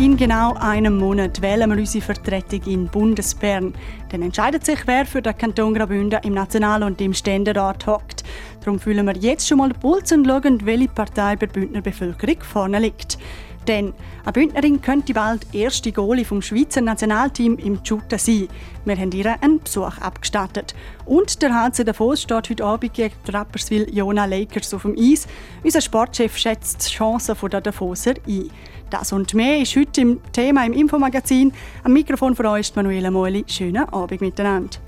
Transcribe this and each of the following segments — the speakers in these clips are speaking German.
In genau einem Monat wählen wir unsere Vertretung in Bundesbern. Dann entscheidet sich, wer für den Kanton Graubünden im National- und im Ständerat hockt. Darum fühlen wir jetzt schon mal den Puls und schauen, welche Partei bei der Bündner Bevölkerung vorne liegt. Denn eine Bündnerin könnte bald erste Goalie vom Schweizer Nationalteam im Shooter sein. Wir haben ihr einen Besuch abgestattet. Und der HC Davos steht heute Abend gegen die Rapperswil Jona Lakers auf dem Eis. Unser Sportchef schätzt die Chancen der Davoser ein. Das und mehr ist heute im Thema im Infomagazin. Am Mikrofon für euch ist Manuela Moeli. Schönen Abend miteinander.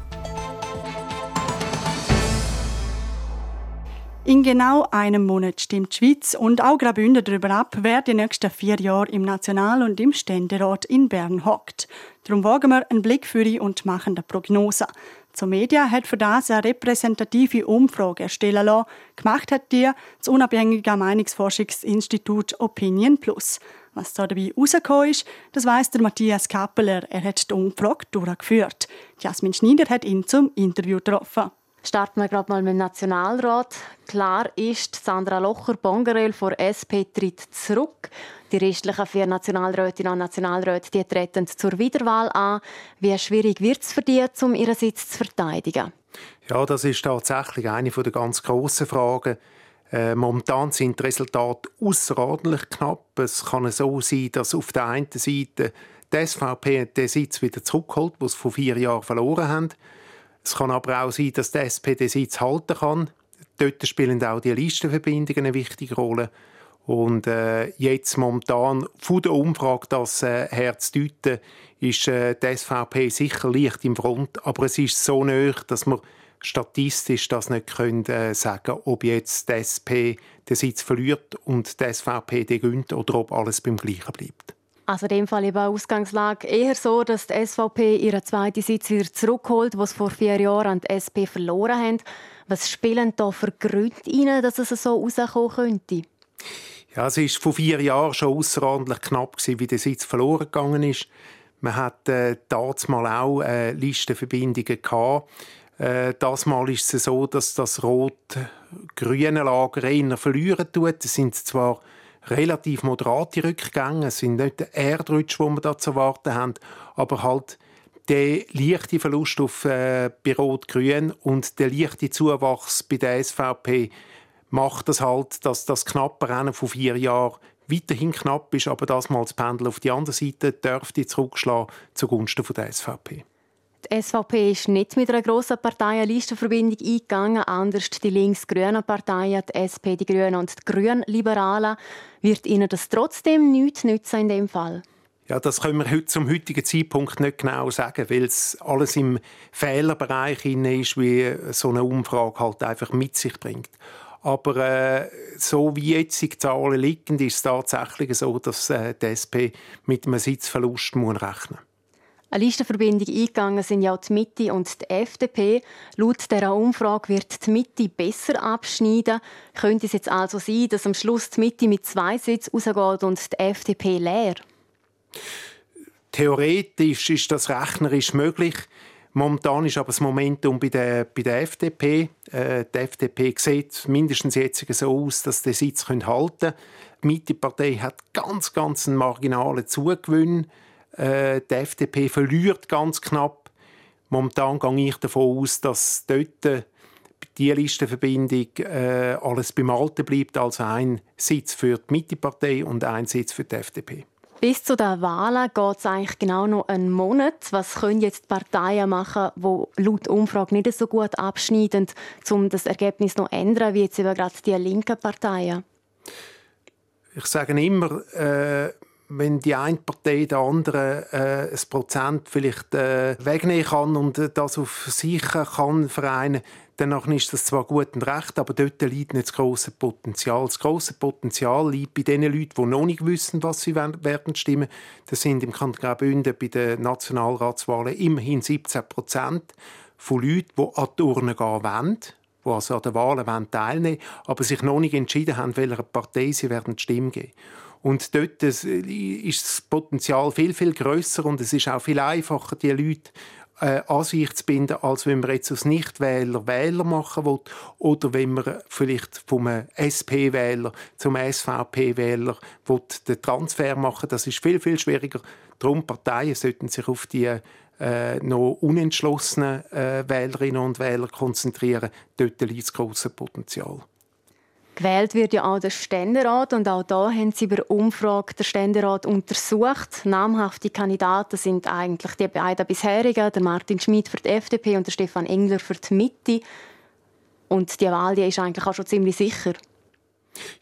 In genau einem Monat stimmt die Schweiz und auch Graubünden darüber ab, wer die nächsten vier Jahre im National- und im Ständerat in Bern hockt. Darum wagen wir einen Blick für ihn und machen eine Prognose. Zur Media hat für das eine repräsentative Umfrage erstellen lassen. Gemacht hat die das unabhängige Meinungsforschungsinstitut Opinion Plus. Was da dabei rausgekommen ist, das weiss der Matthias Kappeler. Er hat die Umfrage durchgeführt. Jasmin Schneider hat ihn zum Interview getroffen. Starten wir gerade mal mit dem Nationalrat. Klar ist, Sandra Locher-Bongerel von SP tritt zurück. Die restlichen vier Nationalrätinnen und Nationalräte die treten zur Wiederwahl an. Wie schwierig wird es für die, um ihren Sitz zu verteidigen? Ja, das ist tatsächlich eine der ganz grossen Fragen. Äh, momentan sind die Resultate außerordentlich knapp. Es kann so sein, dass auf der einen Seite die SVP den Sitz wieder zurückholt, den sie vor vier Jahren verloren haben. Es kann aber auch sein, dass die SP den Sitz halten kann. Dort spielen auch die Listenverbindungen eine wichtige Rolle. Und äh, jetzt momentan von der Umfrage das äh, herzudeuten, ist äh, die SVP sicher leicht im Front, aber es ist so nöch, dass man statistisch das nicht können, äh, sagen ob jetzt die SP den Sitz verliert und die SVP den gönnt oder ob alles beim Gleichen bleibt. Also in dem Fall eben Ausgangslage eher so, dass die SVP ihren zweiten Sitz wieder zurückholt, was vor vier Jahren an die SP verloren haben. Was spielen da für Gründe rein, dass es so rauskommen könnte? Ja, es war vor vier Jahren schon außerordentlich knapp, wie der Sitz verloren gegangen ist. Man hat äh, damals auch äh, Listenverbindungen gehabt. Äh, das Mal ist es so, dass das rot-grüne Lager eher verlieren tut. Es sind zwar relativ moderate Rückgänge, es sind nicht der Erdrutsch, den wir da zu erwarten haben, aber halt der leichte Verlust auf, äh, bei Rot-Grün und der leichte Zuwachs bei der SVP macht das halt, dass das knappe Rennen von vier Jahren weiterhin knapp ist, aber das mal das Pendel auf die andere Seite dürfte zurückschlagen zugunsten der SVP. Die SVP ist nicht mit einer grossen Parteienlistenverbindung eingegangen, anders die links-grünen Parteien, die SP, die Grünen und die Grünen-Liberalen. Wird Ihnen das trotzdem nichts nützen in dem Fall? Ja, das können wir heute zum heutigen Zeitpunkt nicht genau sagen, weil es alles im Fehlerbereich ist, wie so eine Umfrage halt einfach mit sich bringt. Aber äh, so wie jetzt die Zahlen liegen, ist es tatsächlich so, dass äh, die SP mit einem Sitzverlust rechnen muss. Eine Listenverbindung eingegangen sind ja die Mitte und die FDP. Laut dieser Umfrage wird die Mitte besser abschneiden. Könnte es jetzt also sein, dass am Schluss die Mitte mit zwei Sitzen rausgeht und die FDP leer? Theoretisch ist das rechnerisch möglich. Momentan ist aber das Momentum bei der, bei der FDP. Äh, die FDP sieht mindestens jetzt so aus, dass sie den Sitz halten können. Die Mitte-Partei hat ganz, ganz einen marginalen Zugewinn. Äh, die FDP verliert ganz knapp. Momentan gehe ich davon aus, dass dort die Listenverbindung äh, alles beim Alten bleibt, also ein Sitz für die Mittepartei und ein Sitz für die FDP. Bis zu den Wahlen geht es eigentlich genau noch einen Monat. Was können jetzt Parteien machen, die laut Umfrage nicht so gut abschneiden, um das Ergebnis noch zu ändern, wie jetzt eben gerade die linken Parteien? Ich sage immer, äh, wenn die eine Partei der anderen äh, ein Prozent vielleicht äh, wegnehmen kann und äh, das auf sich kann vereinen, dann ist das zwar gut und recht, aber dort liegt nicht das grosse Potenzial. Das grosse Potenzial liegt bei den Leuten, die noch nicht wissen, was sie werden stimmen. Das sind im Kanton Graubünden bei den Nationalratswahlen immerhin 17 Prozent von Leuten, die an die Urne gehen wollen die also an den Wahlen teilnehmen wollen, aber sich noch nicht entschieden haben, welcher Partei sie werden Stimme geben Und dort ist das Potenzial viel, viel größer und es ist auch viel einfacher, die Leute äh, an sich zu binden, als wenn man jetzt als Nichtwähler Wähler machen will oder wenn man vielleicht vom SP-Wähler zum SVP-Wähler den Transfer machen Das ist viel, viel schwieriger. Darum Parteien sollten sich auf die äh, noch unentschlossenen äh, Wählerinnen und Wähler konzentrieren. Dort liegt das grosse Potenzial. Gewählt wird ja auch der Ständerat und auch da haben sie über Umfrage der Ständerat untersucht. Namhafte Kandidaten sind eigentlich die beiden bisherigen, der Martin Schmidt für die FDP und der Stefan Engler für die Mitte. Und die Wahl die ist eigentlich auch schon ziemlich sicher.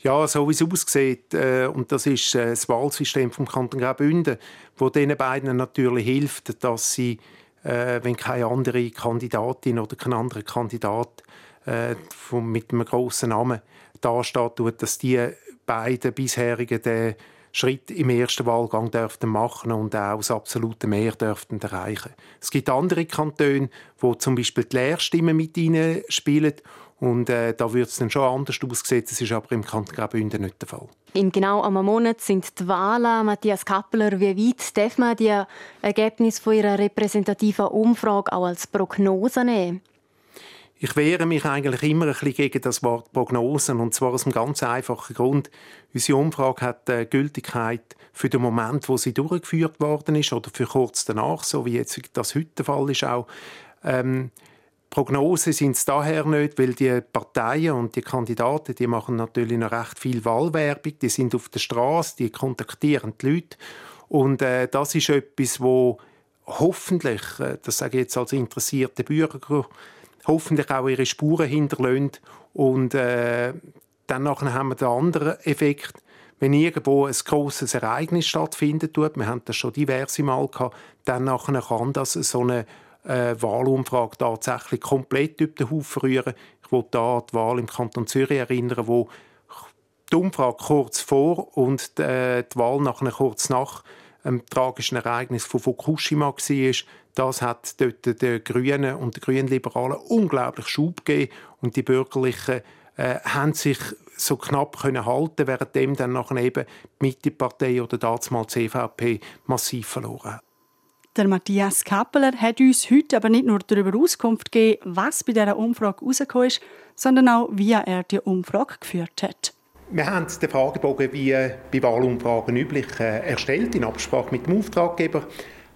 Ja, so wie es aussieht, äh, und das ist äh, das Wahlsystem vom Kanton Graubünden, wo diesen beiden natürlich hilft, dass sie, äh, wenn keine andere Kandidatin oder kein anderer Kandidat äh, mit einem grossen Namen dasteht, tut, dass die beiden bisherigen den Schritt im ersten Wahlgang dürften machen und auch das absolute Mehr dürften erreichen. Es gibt andere Kantone, wo zum Beispiel die Lehrstimmen mit ihnen spielen und äh, da wird es dann schon anders aussehen. Das ist aber im Kanton Graubünden nicht der Fall. In genau einem Monat sind die Wahlen. Matthias Kappeler, wie weit darf man die Ergebnisse von Ihrer repräsentativen Umfrage auch als Prognose nehmen? Ich wehre mich eigentlich immer ein bisschen gegen das Wort Prognosen und zwar aus einem ganz einfachen Grund. Unsere Umfrage hat äh, Gültigkeit für den Moment, wo sie durchgeführt worden ist oder für kurz danach, so wie jetzt das heute der Fall ist auch. Ähm, Prognosen sind es daher nicht, weil die Parteien und die Kandidaten, die machen natürlich noch recht viel Wahlwerbung, die sind auf der Straße, die kontaktieren die Leute und äh, das ist etwas, wo hoffentlich, äh, das sage ich jetzt als interessierte Bürger, hoffentlich auch ihre Spuren hinterlassen. Und äh, dann haben wir den anderen Effekt, wenn irgendwo ein grosses Ereignis stattfindet, wir haben das schon diverse Mal gehabt, dann kann das so eine äh, Wahlumfrage tatsächlich komplett über den Haufen rühren. Ich will da die Wahl im Kanton Zürich erinnern, wo die Umfrage kurz vor und die, äh, die Wahl nachher kurz nach dem tragischen Ereignis von Fukushima war. Das hat dort den Grünen und den Grünliberalen unglaublich Schub gegeben und die Bürgerlichen äh, haben sich so knapp können halten, währenddem dann nachher eben die Mittepartei oder damals die CVP massiv verloren hat. Der Matthias Kappeler hat uns heute aber nicht nur darüber Auskunft gegeben, was bei dieser Umfrage herausgekommen ist, sondern auch, wie er die Umfrage geführt hat. Wir haben den Fragebogen wie bei Wahlumfragen üblich äh, erstellt, in Absprache mit dem Auftraggeber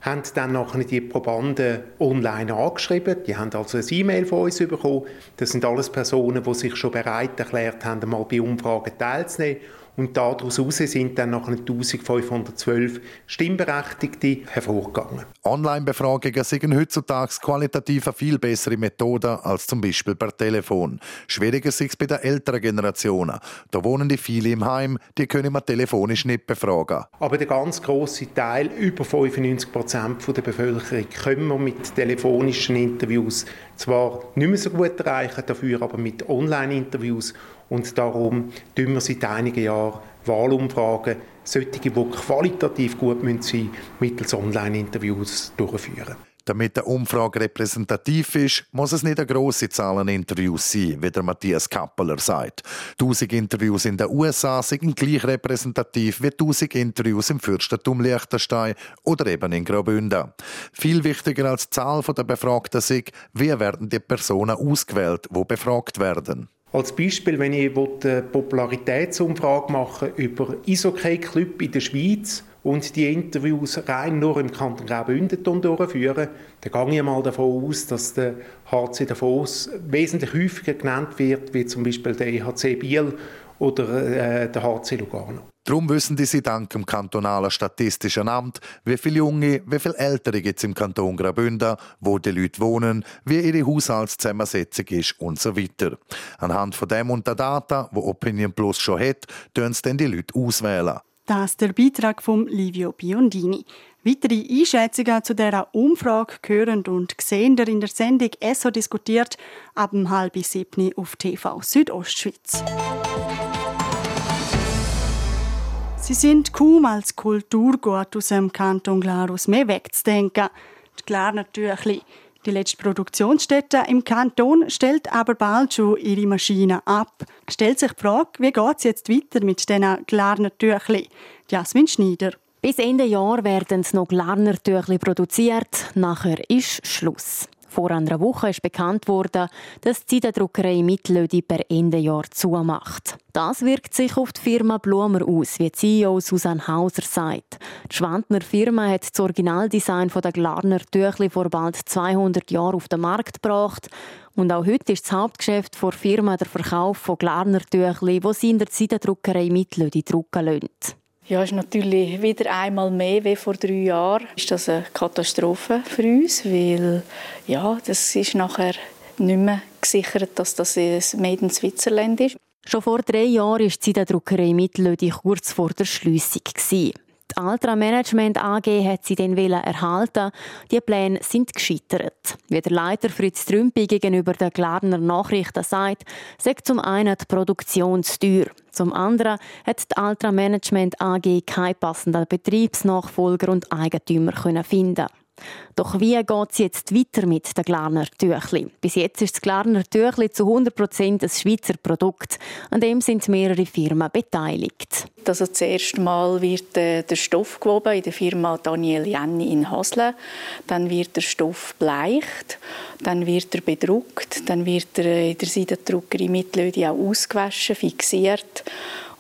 haben dann nachher die Probanden online angeschrieben. Die haben also ein E-Mail von uns bekommen. Das sind alles Personen, die sich schon bereit erklärt haben, einmal bei Umfragen teilzunehmen. Und daraus sind dann noch 1512 Stimmberechtigte hervorgegangen. Online-Befragungen sind heutzutage qualitativ eine viel bessere Methode als zum Beispiel per Telefon. Schwieriger ist es bei den älteren Generationen. Da wohnen die viele im Heim, die können man telefonisch nicht befragen. Aber der ganz große Teil, über 95 Prozent der Bevölkerung, können wir mit telefonischen Interviews zwar nicht mehr so gut erreichen, dafür aber mit Online-Interviews und darum tun wir seit einigen Jahren Wahlumfragen, solche, die qualitativ gut sein müssen, mittels Online-Interviews durchführen. Damit eine Umfrage repräsentativ ist, muss es nicht eine grosse Zahl an Interviews sein, wie der Matthias Kappeler sagt. 1000 Interviews in den USA sind gleich repräsentativ wie 1000 Interviews im Fürstentum Liechtenstein oder eben in Graubünden. Viel wichtiger als die Zahl der Befragten ist, wie werden die Personen ausgewählt, die befragt werden. Als Beispiel, wenn ich eine Popularitätsumfrage machen über Eishockey-Club in der Schweiz und die Interviews rein nur im Kanton Graubünden durchführen, dann gehe ich mal davon aus, dass der HC Davos wesentlich häufiger genannt wird, wie zum Beispiel der EHC Biel oder äh, der HC Lugano. Darum wissen die sie dank dem kantonalen Statistischen Amt, wie viele Junge, wie viele Ältere gibt es im Kanton Graubünden, wo die Leute wohnen, wie ihre Haushaltszusammensetzung ist und so weiter. Anhand von dem und der Daten, wo Opinion Plus schon hat, tun sie dann die Leute auswählen. Das ist der Beitrag von Livio Biondini. Weitere Einschätzungen zu dieser Umfrage hören und sehen in der Sendung «ESSO diskutiert» ab halb sieben auf TV Südostschweiz. Sie sind kaum als Kulturgut aus dem Kanton Glarus mehr wegzudenken. Klar natürlich. Die letzte Produktionsstätte im Kanton stellt aber bald schon ihre Maschinen ab. Stellt sich die Frage, wie geht es jetzt weiter mit diesen Glarner Tüchli? Jasmin Schneider. Bis Ende Jahr werden noch Glarner Tüchli produziert. Nachher ist Schluss. Vor einer Woche ist bekannt worden, dass die Druckerei Mitlödi per Ende Jahr zumacht. Das wirkt sich auf die Firma Blumer aus, wie CEO Susanne Hauser sagt. Die Schwandner Firma hat das Originaldesign der Glarner Tüchli vor bald 200 Jahren auf den Markt gebracht. Und auch heute ist das Hauptgeschäft der Firma der Verkauf von Glarner Tüchli, die sie in der Zeitendruckerei Mitlödi drucken lassen. Ja, ist natürlich wieder einmal mehr wie vor drei Jahren. Ist das eine Katastrophe für uns, weil ja, das ist nachher nicht mehr gesichert, dass das ein Made in Switzerland ist. Schon vor drei Jahren war die Druckerei Mitlödi kurz vor der Schliessung. Die Altra Management AG hat sie dann erhalten. Die Pläne sind gescheitert. Wie der Leiter Fritz Trümpi gegenüber der Glarner Nachrichten sagt, sagt zum einen die Produktion zu teuer. Zum anderen hat die Altra Management AG keinen passenden Betriebsnachfolger und Eigentümer finden doch wie geht es jetzt weiter mit den Glarner Tüchli? Bis jetzt ist das Glarner Tüchli zu 100% ein Schweizer Produkt. An dem sind mehrere Firmen beteiligt. Also das Mal wird äh, der Stoff gewoben in der Firma Daniel Jenny in Hasle. Dann wird der Stoff bleicht, dann wird er bedruckt, dann wird er in der Seidendruckerei Mittlödi auch ausgewaschen, fixiert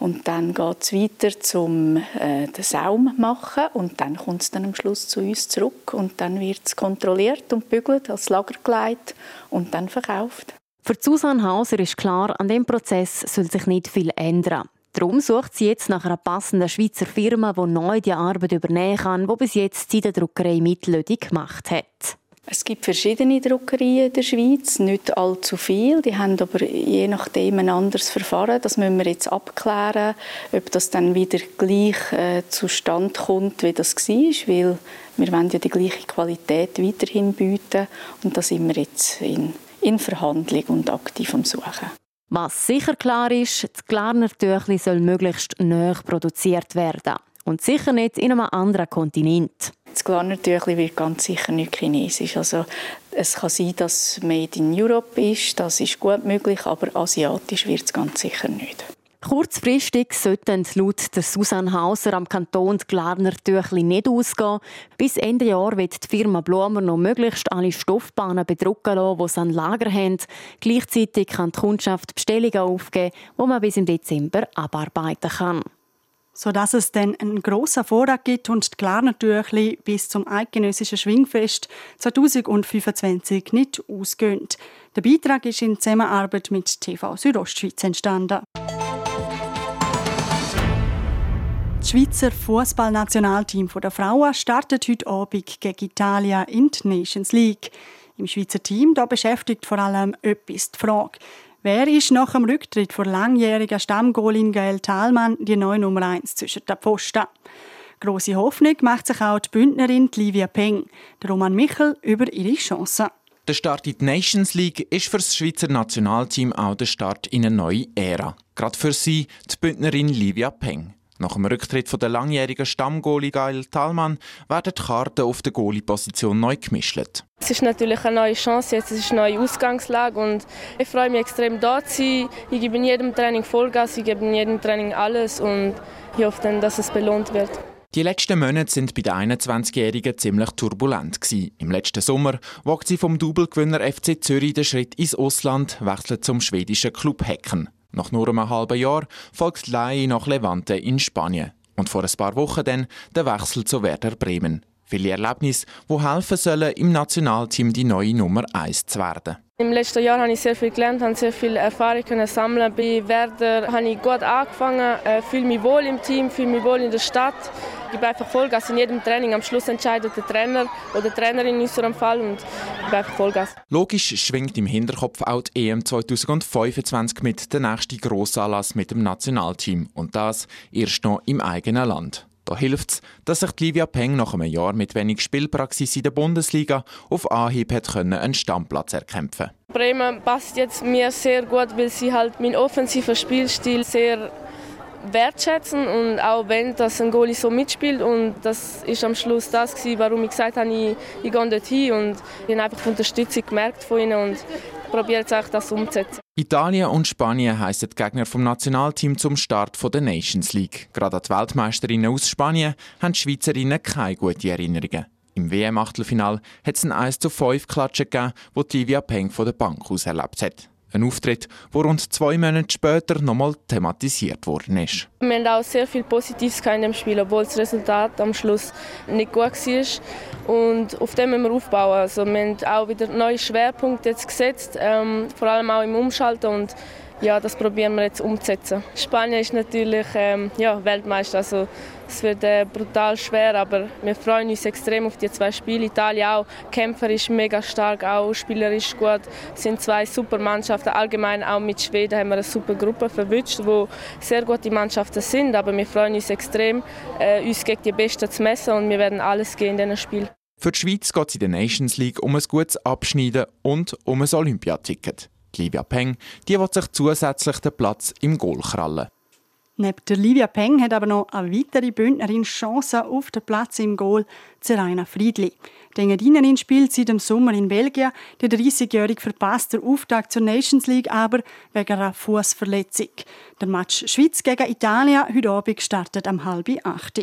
und dann geht es weiter zum äh, den Saum machen und dann kommt es dann am Schluss zu uns zurück und dann wird es kontrolliert und bügelt, als Lager gelegt und dann verkauft. Für Susanne Hauser ist klar, an dem Prozess soll sich nicht viel ändern. Darum sucht sie jetzt nach einer passenden Schweizer Firma, die neu die Arbeit übernehmen kann, die bis jetzt die Druckerei Mitlödi gemacht hat. Es gibt verschiedene Druckerien in der Schweiz, nicht allzu viel. Die haben aber je nachdem ein anderes Verfahren. Das müssen wir jetzt abklären, ob das dann wieder gleich äh, zustande kommt, wie das war, weil wir wollen ja die gleiche Qualität weiterhin bieten und da sind wir jetzt in, in Verhandlung und aktiv am Suchen. Was sicher klar ist, das Glarner Tüchli soll möglichst neu produziert werden und sicher nicht in einem anderen Kontinent. Das Glarnertüchli wird ganz sicher nicht chinesisch. Also es kann sein, dass es Made in Europe ist, das ist gut möglich, aber asiatisch wird es ganz sicher nicht. Kurzfristig sollten laut der Susanne Hauser am Kanton die Glarner Tüchli nicht ausgehen. Bis Ende Jahr wird die Firma Blumer noch möglichst alle Stoffbahnen bedrucken lassen, die sie an Lager haben. Gleichzeitig kann die Kundschaft Bestellungen aufgeben, die man bis im Dezember abarbeiten kann sodass es dann einen grossen Vorrat gibt und die Klarnertüchli bis zum eidgenössischen Schwingfest 2025 nicht ausgehen. Der Beitrag ist in Zusammenarbeit mit TV Südostschweiz entstanden. Das Schweizer Fußballnationalteam der Frauen startet heute Abend gegen Italien in die Nations League. Im Schweizer Team da beschäftigt vor allem etwas die Frage, Wer ist nach dem Rücktritt von langjähriger Stammgoalin Gael Thalmann die neue Nummer 1 zwischen den Pfosten? Grosse Hoffnung macht sich auch die Bündnerin Livia Peng, der Roman Michel, über ihre Chancen. Der Start in die Nations League ist für das Schweizer Nationalteam auch der Start in eine neue Ära. Gerade für sie, die Bündnerin Livia Peng. Nach dem Rücktritt von der langjährigen Stammgoalie Gail Thalmann werden die Karten auf der Goalie-Position neu gemischt. Es ist natürlich eine neue Chance, jetzt. es ist eine neue Ausgangslage und ich freue mich extrem da zu sein. Ich gebe in jedem Training Vollgas, ich gebe in jedem Training alles und ich hoffe dann, dass es belohnt wird. Die letzten Monate sind bei der 21-Jährigen ziemlich turbulent Im letzten Sommer wagt sie vom Doublegewinner FC Zürich den Schritt ins Ausland, wechselt zum schwedischen Club Hecken. Nach nur einem halben Jahr folgt Lai nach Levante in Spanien. Und vor ein paar Wochen dann der Wechsel zu Werder Bremen. Viele Erlebnisse, die helfen sollen, im Nationalteam die neue Nummer 1 zu werden. Im letzten Jahr habe ich sehr viel gelernt, habe sehr viel Erfahrung sammeln. Bei Werder habe ich gut angefangen, äh, fühle mich wohl im Team, fühle mich wohl in der Stadt. Ich gebe einfach Vollgas in jedem Training. Am Schluss entscheidet der Trainer oder die Trainerin in unserem Fall und ich gebe einfach Vollgas. Logisch schwingt im Hinterkopf auch die EM 2025 mit der nächsten Grossanlass mit dem Nationalteam und das erst noch im eigenen Land. Da hilft es, dass sich Livia Peng nach einem Jahr mit wenig Spielpraxis in der Bundesliga auf Anhieb hat können einen Stammplatz erkämpfen Bremen passt jetzt mir sehr gut, weil sie halt meinen offensiven Spielstil sehr wertschätzen und auch wenn das ein Goalie so mitspielt und das ist am Schluss das gewesen, warum ich gesagt habe, ich, ich gehe dorthin und ich habe einfach Unterstützung gemerkt von ihnen und probiere jetzt auch das umzusetzen. Italien und Spanien heissen die Gegner vom Nationalteam zum Start der Nations League. Gerade an die Weltmeisterinnen aus Spanien haben die Schweizerinnen keine guten Erinnerungen. Im WM-Achtelfinal hat es ein 1 zu 5 Klatschen gegeben, wo Livia Peng von der Bank aus erlebt hat. Ein Auftritt, der rund zwei Monate später nochmal thematisiert worden ist. Wir haben auch sehr viel Positives in dem Spiel, obwohl das Resultat am Schluss nicht gut war. Und auf dem müssen wir aufbauen. Also wir haben auch wieder neue Schwerpunkte jetzt gesetzt, ähm, vor allem auch im Umschalten. Und ja, das probieren wir jetzt umzusetzen. Spanien ist natürlich ähm, ja, Weltmeister, also es wird äh, brutal schwer, aber wir freuen uns extrem auf die zwei Spiele. Italien auch, kämpferisch mega stark, auch spielerisch gut. Es sind zwei super Mannschaften. Allgemein auch mit Schweden haben wir eine super Gruppe verwünscht, wo sehr gute Mannschaften sind, aber wir freuen uns extrem, äh, uns gegen die Besten zu messen und wir werden alles gehen in diesen Spiel. Für die Schweiz geht es in der Nations League um ein gutes Abschneiden und um ein Olympiaticket. Livia Peng, die will sich zusätzlich den Platz im Goal krallen. Neben der Livia Peng hat aber noch eine weitere Bündnerin Chancen auf den Platz im Goal, Zeraina Friedli. Die Engadinerin spielt seit dem Sommer in Belgien. Die 30-Jährige verpasst den Auftakt zur Nations League aber wegen einer Fußverletzung. Der Match Schweiz gegen Italien heute Abend startet am halb acht.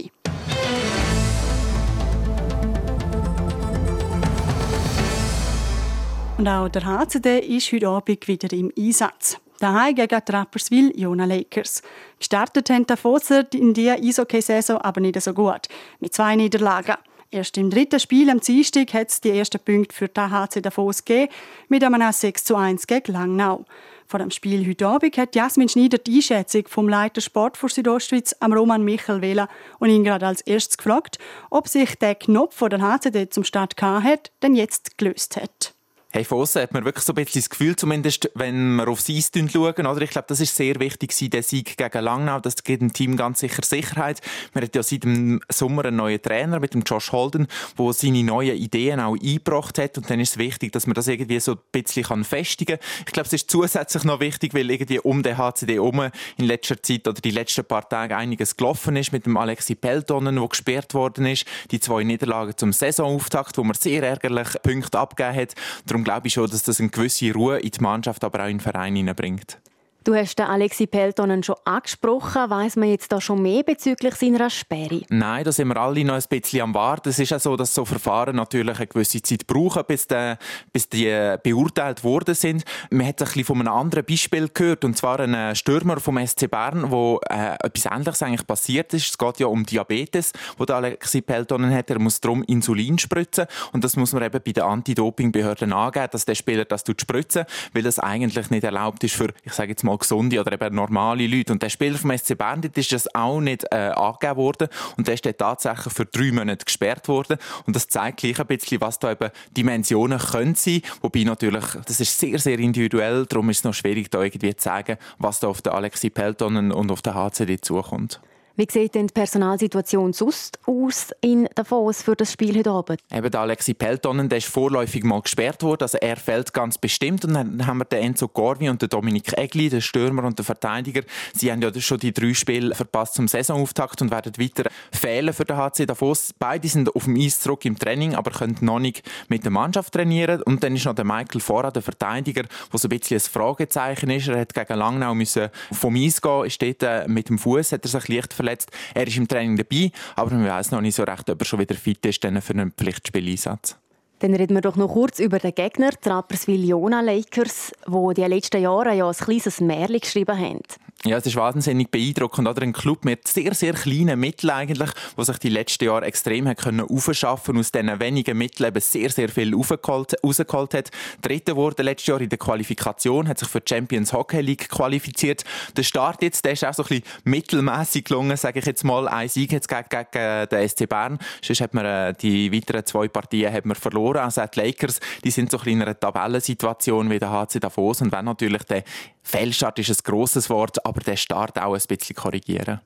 Und auch der HCD ist heute Abend wieder im Einsatz. Daheim gegen die Rapperswil Jona Lakers. Gestartet haben die Fosser in dieser Eishockey-Saison aber nicht so gut. Mit zwei Niederlagen. Erst im dritten Spiel am Dienstag hat es die ersten Punkte für die HC Davos gegeben, mit einem 6 zu 1 gegen Langnau. Vor dem Spiel heute Abend hat Jasmin Schneider die Einschätzung vom Leiter Sport für Südostschweiz, am Roman Michel, wählen und ihn gerade als erstes gefragt, ob sich der Knopf, den der HCD zum Start hat, denn jetzt gelöst hat. Hey, von außen hat man wirklich so ein bisschen das Gefühl, zumindest wenn wir aufs Eis schauen, oder? Ich glaube, das ist sehr wichtig, der Sieg gegen Langnau. Das gibt dem Team ganz sicher Sicherheit. Wir hat ja seit dem Sommer einen neuen Trainer mit dem Josh Holden, der seine neuen Ideen auch eingebracht hat. Und dann ist es wichtig, dass man das irgendwie so ein bisschen festigen kann. Ich glaube, es ist zusätzlich noch wichtig, weil irgendwie um den HCD herum in letzter Zeit oder die letzten paar Tage einiges gelaufen ist mit dem Alexi Peltonen, der gesperrt worden ist. Die zwei Niederlagen zum Saisonauftakt, wo man sehr ärgerlich Punkte abgegeben hat. Darum darum glaube ich schon, dass das eine gewisse Ruhe in die Mannschaft, aber auch in den Verein hineinbringt. Du hast den Alexi Peltonen schon angesprochen. Weiß man jetzt da schon mehr bezüglich seiner Sperre? Nein, da sind wir alle noch ein bisschen am Warten. Es ist ja so, dass so Verfahren natürlich eine gewisse Zeit brauchen, bis die, bis die beurteilt worden sind. Man hat ein bisschen von einem anderen Beispiel gehört, und zwar einen Stürmer vom SC Bern, wo äh, etwas Ähnliches eigentlich passiert ist. Es geht ja um Diabetes, wo der Alexi Peltonen hat. Er muss darum Insulin spritzen und das muss man eben bei den Anti-Doping-Behörden angeben, dass der Spieler das spritzen weil das eigentlich nicht erlaubt ist für, ich sage jetzt mal mal gesunde oder eben normale Leute. Und der Spieler vom SC Bern ist das auch nicht äh, angegeben worden und der ist dann tatsächlich für drei Monate gesperrt worden. Und das zeigt gleich ein bisschen, was da eben Dimensionen können sein. Wobei natürlich, das ist sehr, sehr individuell, darum ist es noch schwierig, da irgendwie zu sagen, was da auf den Alexi Pelton und auf den HCD zukommt. Wie sieht denn die Personalsituation sonst aus in Davos für das Spiel heute Abend? Eben der Alexi Peltonen, der ist vorläufig mal gesperrt worden, also er fällt ganz bestimmt. Und dann haben wir den Enzo Corvi und den Dominik Egli, den Stürmer und den Verteidiger. Sie haben ja schon die drei Spiele verpasst zum Saisonauftakt und werden weiter fehlen für den HC Davos. Beide sind auf dem Eis zurück im Training, aber können noch nicht mit der Mannschaft trainieren. Und dann ist noch der Michael Fora, der Verteidiger, der so ein bisschen ein Fragezeichen ist. Er hat gegen Langnau müssen vom Eis gehen, ist dort äh, mit dem Fuß, hat er sich leicht verletzt. Er ist im Training dabei, aber man weiß noch nicht so recht, ob er schon wieder fit ist für einen Pflichtspieleinsatz. Dann reden wir doch noch kurz über den Gegner, die Rapperswil Jona Lakers, die die letzten Jahre ja ein kleines Märchen geschrieben haben. Ja, es ist wahnsinnig beeindruckend. Oder? Ein Club mit sehr, sehr kleinen Mitteln eigentlich, der sich die letzten Jahre extrem hat können aufschaffen aus diesen wenigen Mitteln eben sehr, sehr viel rausgeholt, hat. Dritter wurde letztes Jahr in der Qualifikation, hat sich für die Champions Hockey League qualifiziert. Der Start jetzt, der ist auch so ein bisschen mittelmäßig gelungen, sage ich jetzt mal. Ein Sieg jetzt gegen, gegen den SC Bern. Sonst hat man äh, die weiteren zwei Partien hat man verloren. Also die Lakers, die sind so ein bisschen in einer Tabellensituation wie der HC Davos. Und wenn natürlich der Fehlstart ist ein grosses Wort, aber den Start auch ein bisschen korrigieren.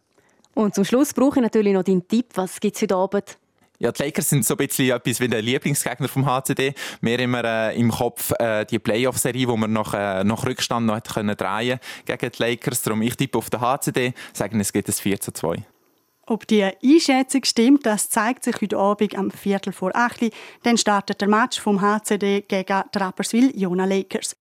Und zum Schluss brauche ich natürlich noch deinen Tipp. Was gibt es heute Abend? Ja, die Lakers sind so ein bisschen etwas wie der Lieblingsgegner vom HCD. Wir immer äh, im Kopf äh, die Playoff-Serie, wo wir nach, äh, nach Rückstand noch können drehen gegen die Lakers. Darum ich tippe auf den HCD, sagen es geht ein 4 zu 2. Ob die Einschätzung stimmt, das zeigt sich heute Abend am Viertel vor 8 Dann startet der Match vom HCD gegen die Rapperswil Jona Lakers.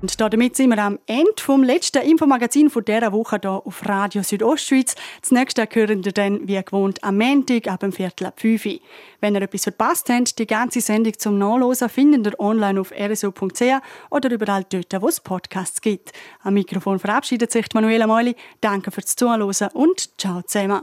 Und damit sind wir am Ende vom letzten Infomagazin von dieser Woche hier auf Radio Südostschweiz. Das nächste hören ihr dann wie gewohnt am Montag ab dem Viertel ab 5 Uhr. Wenn ihr etwas verpasst habt, die ganze Sendung zum Nachlesen findet ihr online auf rso.ch oder überall dort, wo es Podcasts gibt. Am Mikrofon verabschiedet sich Manuela Meuli. Danke fürs Zuhören und ciao zusammen.